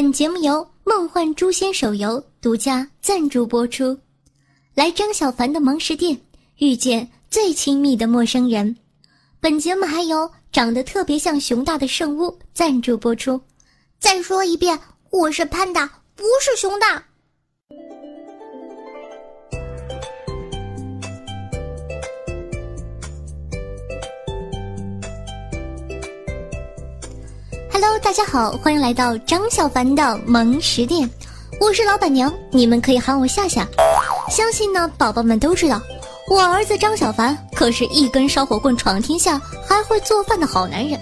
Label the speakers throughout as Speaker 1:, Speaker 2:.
Speaker 1: 本节目由梦幻诛仙手游独家赞助播出。来张小凡的萌食店，遇见最亲密的陌生人。本节目还有长得特别像熊大的圣屋赞助播出。
Speaker 2: 再说一遍，我是潘达，不是熊大。
Speaker 1: Hello，大家好，欢迎来到张小凡的萌食店，我是老板娘，你们可以喊我夏夏。相信呢，宝宝们都知道，我儿子张小凡可是一根烧火棍闯天下，还会做饭的好男人。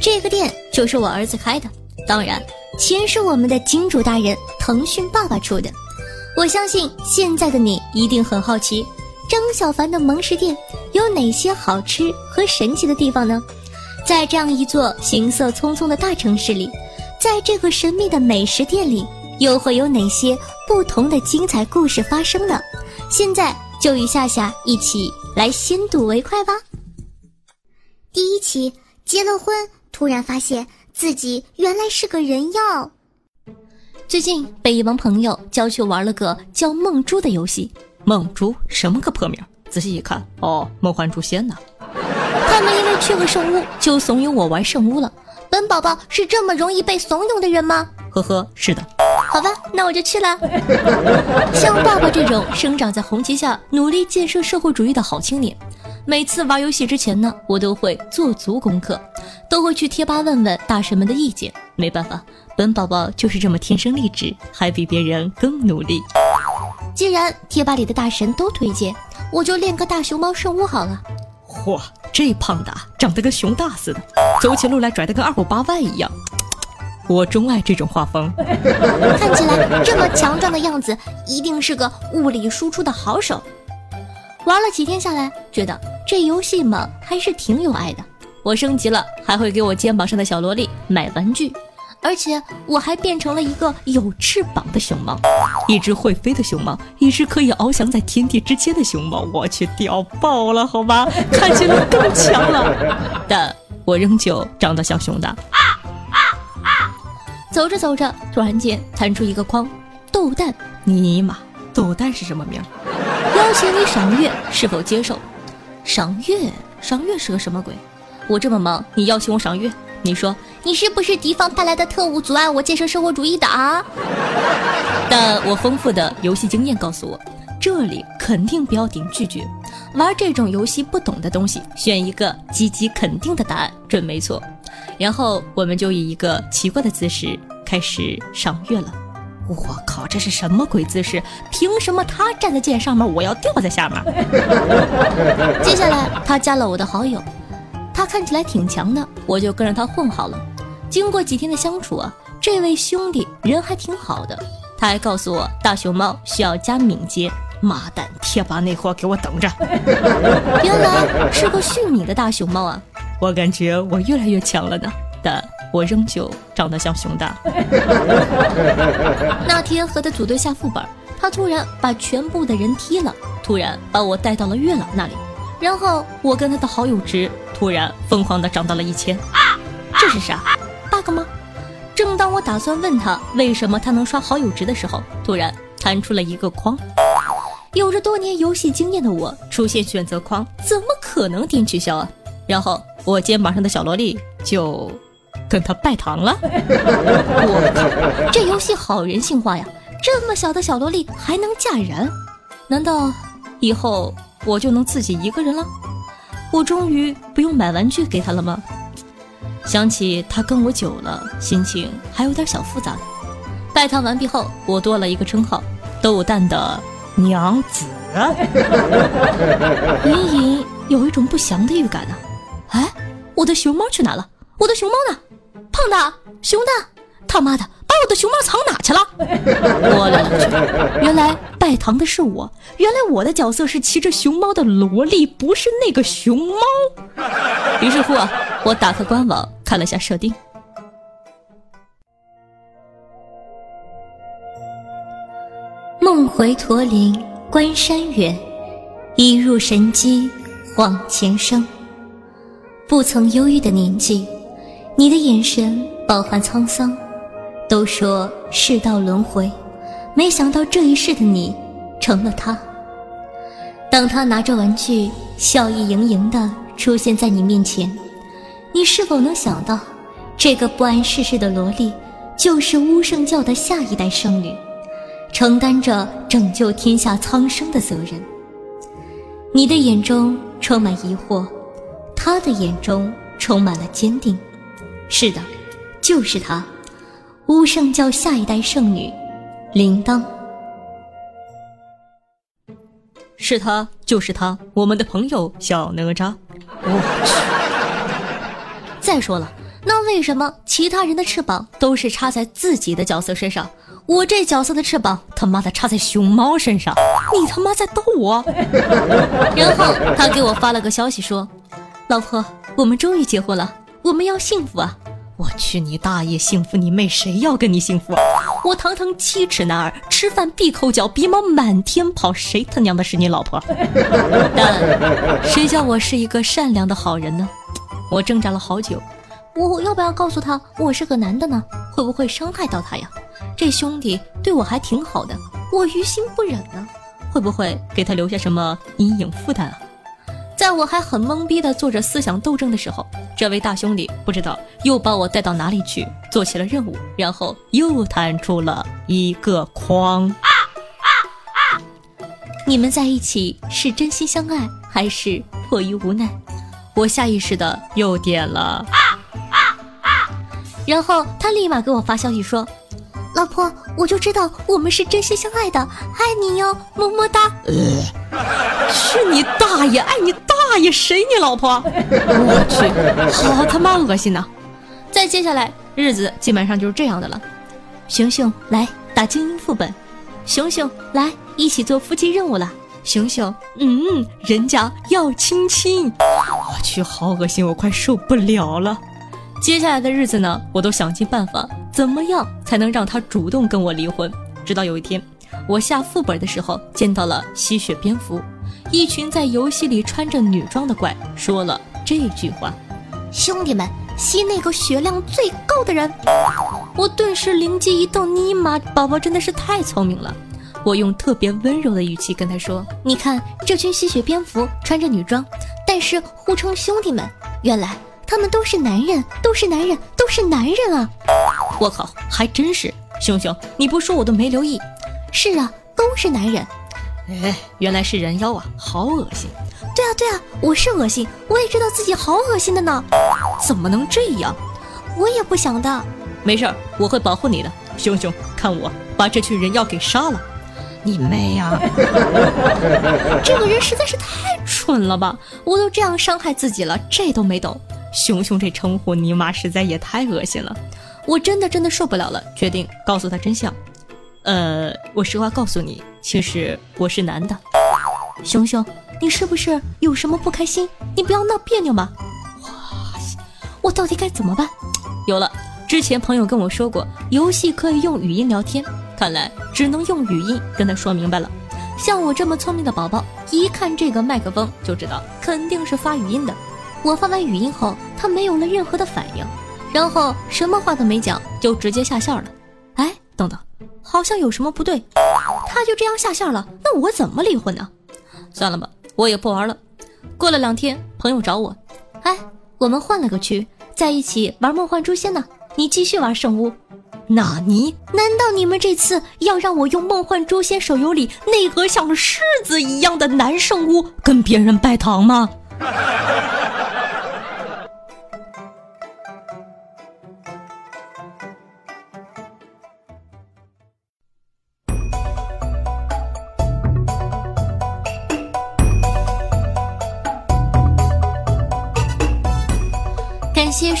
Speaker 1: 这个店就是我儿子开的，当然钱是我们的金主大人腾讯爸爸出的。我相信现在的你一定很好奇，张小凡的萌食店有哪些好吃和神奇的地方呢？在这样一座行色匆匆的大城市里，在这个神秘的美食店里，又会有哪些不同的精彩故事发生呢？现在就与夏夏一起来先睹为快吧。
Speaker 2: 第一期，结了婚，突然发现自己原来是个人妖。
Speaker 1: 最近被一帮朋友叫去玩了个叫梦珠的游戏。
Speaker 3: 梦珠什么个破名？仔细一看，哦，梦幻诛仙呢。
Speaker 1: 他去了圣屋，就怂恿我玩圣屋了。本宝宝是这么容易被怂恿的人吗？
Speaker 3: 呵呵，是的。
Speaker 1: 好吧，那我就去了。像爸爸这种生长在红旗下、努力建设社会主义的好青年，每次玩游戏之前呢，我都会做足功课，都会去贴吧问问大神们的意见。没办法，本宝宝就是这么天生丽质，还比别人更努力。既然贴吧里的大神都推荐，我就练个大熊猫圣屋好了。
Speaker 3: 嚯！这胖的长得跟熊大似的，走起路来拽得跟二五八万一样。我钟爱这种画风。
Speaker 1: 看起来这么强壮的样子，一定是个物理输出的好手。玩了几天下来，觉得这游戏嘛还是挺有爱的。我升级了，还会给我肩膀上的小萝莉买玩具。而且我还变成了一个有翅膀的熊猫，
Speaker 3: 一只会飞的熊猫，一只可以翱翔在天地之间的熊猫，我去屌爆了，好吧，看起来更强了，但我仍旧长得像熊大。
Speaker 1: 走着走着，突然间弹出一个框，豆蛋，
Speaker 3: 尼玛，豆蛋是什么名？
Speaker 1: 邀请你赏月，是否接受？赏月，赏月是个什么鬼？我这么忙，你邀请我赏月？你说你是不是敌方派来的特务，阻碍我建设社会主义的啊？
Speaker 3: 但我丰富的游戏经验告诉我，这里肯定不要点拒绝。玩这种游戏不懂的东西，选一个积极肯定的答案准没错。然后我们就以一个奇怪的姿势开始赏月了。我靠，这是什么鬼姿势？凭什么他站在剑上面，我要吊在下面？
Speaker 1: 接下来他加了我的好友。他看起来挺强的，我就跟着他混好了。经过几天的相处啊，这位兄弟人还挺好的。他还告诉我，大熊猫需要加敏捷。
Speaker 3: 妈蛋，贴吧那货给我等着！
Speaker 1: 原来是个驯敏的大熊猫啊！
Speaker 3: 我感觉我越来越强了呢，但我仍旧长得像熊大。
Speaker 1: 那天和他组队下副本，他突然把全部的人踢了，突然把我带到了月老那里，然后我跟他的好友值。突然疯狂的涨到了一千，这是啥？bug 吗？正当我打算问他为什么他能刷好友值的时候，突然弹出了一个框。有着多年游戏经验的我，出现选择框，怎么可能点取消啊？然后我肩膀上的小萝莉就跟他拜堂了。我靠，这游戏好人性化呀！这么小的小萝莉还能嫁人？难道以后我就能自己一个人了？我终于不用买玩具给他了吗？想起他跟我久了，心情还有点小复杂。拜堂完毕后，我多了一个称号——豆蛋的娘子。隐隐有一种不祥的预感啊！哎，我的熊猫去哪了？我的熊猫呢？胖大，熊大，他妈的！把我的熊猫藏哪去了？我勒个去！原来拜堂的是我，原来我的角色是骑着熊猫的萝莉，不是那个熊猫。于是乎啊，我打开官网看了下设定。梦回驼铃关山远，一入神机晃前生。不曾忧郁的年纪，你的眼神饱含沧桑。
Speaker 2: 都说世道轮回，没想到这一世的你成了他。当他拿着玩具，笑意盈盈的出现在你面前，你是否能想到，这个不谙世事的萝莉，就是巫圣教的下一代圣女，承担着拯救天下苍生的责任？你的眼中充满疑惑，他的眼中充满了坚定。是的，就是她，巫圣教下一代圣女，铃铛。
Speaker 3: 是他，就是他，我们的朋友小哪吒。我
Speaker 1: 去！再说了，那为什么其他人的翅膀都是插在自己的角色身上，我这角色的翅膀他妈的插在熊猫身上？你他妈在逗我？然后他给我发了个消息说：“老婆，我们终于结婚了，我们要幸福啊！”我去你大爷！幸福你妹！谁要跟你幸福？我堂堂七尺男儿，吃饭必抠脚，鼻毛满天跑，谁他娘的是你老婆？但谁叫我是一个善良的好人呢？我挣扎了好久，我要不要告诉他我是个男的呢？会不会伤害到他呀？这兄弟对我还挺好的，我于心不忍呢。会不会给他留下什么阴影负担啊？在我还很懵逼的做着思想斗争的时候，这位大兄弟不知道又把我带到哪里去做起了任务，然后又弹出了一个框。啊啊啊你们在一起是真心相爱还是迫于无奈？我下意识的又点了，然后他立马给我发消息说。老婆，我就知道我们是真心相爱的，爱你哟，么么哒。去你大爷，爱你大爷，谁你老婆？我去，好他妈恶心呐！再接下来日子基本上就是这样的了。熊熊来打精英副本，熊熊来一起做夫妻任务了。熊熊，嗯，人家要亲亲。我去，好恶心，我快受不了了。接下来的日子呢，我都想尽办法，怎么样才能让他主动跟我离婚？直到有一天，我下副本的时候见到了吸血蝙蝠，一群在游戏里穿着女装的怪说了这句话：“
Speaker 2: 兄弟们，吸那个血量最高的人。”
Speaker 1: 我顿时灵机一动，尼玛，宝宝真的是太聪明了！我用特别温柔的语气跟他说：“你看，这群吸血蝙蝠穿着女装，但是互称兄弟们，原来……”他们都是男人，都是男人，都是男人啊！我靠，还真是！熊熊，你不说我都没留意。是啊，都是男人。哎，原来是人妖啊，好恶心！对啊对啊，我是恶心，我也知道自己好恶心的呢。怎么能这样？我也不想的。没事儿，我会保护你的。熊熊，看我把这群人妖给杀了！你妹呀！这个人实在是太蠢了吧！我都这样伤害自己了，这都没懂。熊熊这称呼，尼玛实在也太恶心了！我真的真的受不了了，决定告诉他真相。呃，我实话告诉你，其实我是男的。熊熊，你是不是有什么不开心？你不要闹别扭嘛！我到底该怎么办？有了，之前朋友跟我说过，游戏可以用语音聊天，看来只能用语音跟他说明白了。像我这么聪明的宝宝，一看这个麦克风就知道肯定是发语音的。我发完语音后，他没有了任何的反应，然后什么话都没讲，就直接下线了。哎，等等，好像有什么不对。他就这样下线了，那我怎么离婚呢？算了吧，我也不玩了。过了两天，朋友找我，哎，我们换了个区，在一起玩梦幻诛仙呢。你继续玩圣屋。纳尼？难道你们这次要让我用梦幻诛仙手游里那个像柿子一样的男圣屋跟别人拜堂吗？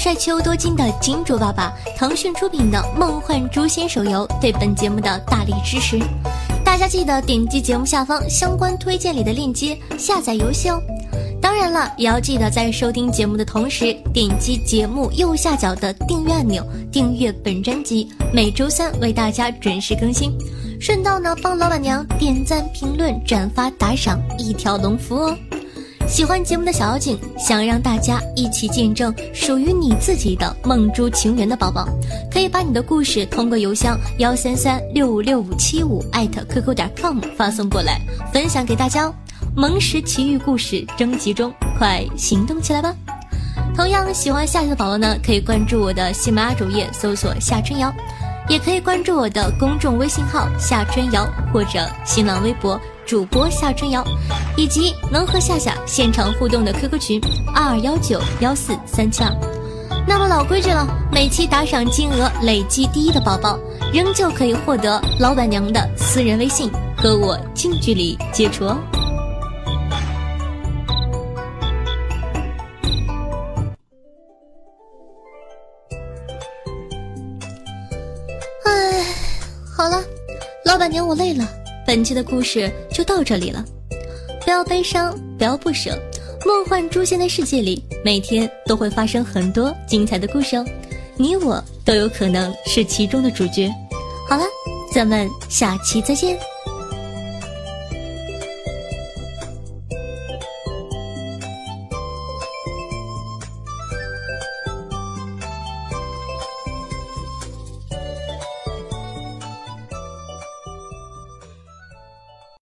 Speaker 1: 帅气又多金的金主爸爸，腾讯出品的《梦幻诛仙》手游对本节目的大力支持，大家记得点击节目下方相关推荐里的链接下载游戏哦。当然了，也要记得在收听节目的同时，点击节目右下角的订阅按钮，订阅本专辑，每周三为大家准时更新。顺道呢，帮老板娘点赞、评论、转发、打赏，一条龙服务哦。
Speaker 2: 喜欢节目的小妖精，想让大家一起见证属于你自己的梦珠情缘的宝宝，可以把你的故事通过邮箱幺三三六五六五七五艾特 qq 点 com 发送过来，分享给大家哦。萌时奇遇故事征集中，快行动起来吧！同样喜欢夏夏的宝宝呢，可以关注我的喜马拉雅主页，搜索夏春瑶，也可以关注我的公众微信号夏春瑶，或者新浪微博。主播夏春瑶，以及能和夏夏现场互动的 QQ 群二二幺九幺四三七二。那么老规矩了，每期打赏金额累计第一的宝宝，仍旧可以获得老板娘的私人微信，和我近距离接触哦。哎，好了，老板娘，我累了。本期的故事就到这里了，不要悲伤，不要不舍。梦幻诛仙的世界里，每天都会发生很多精彩的故事哦，你我都有可能是其中的主角。好了，咱们下期再见。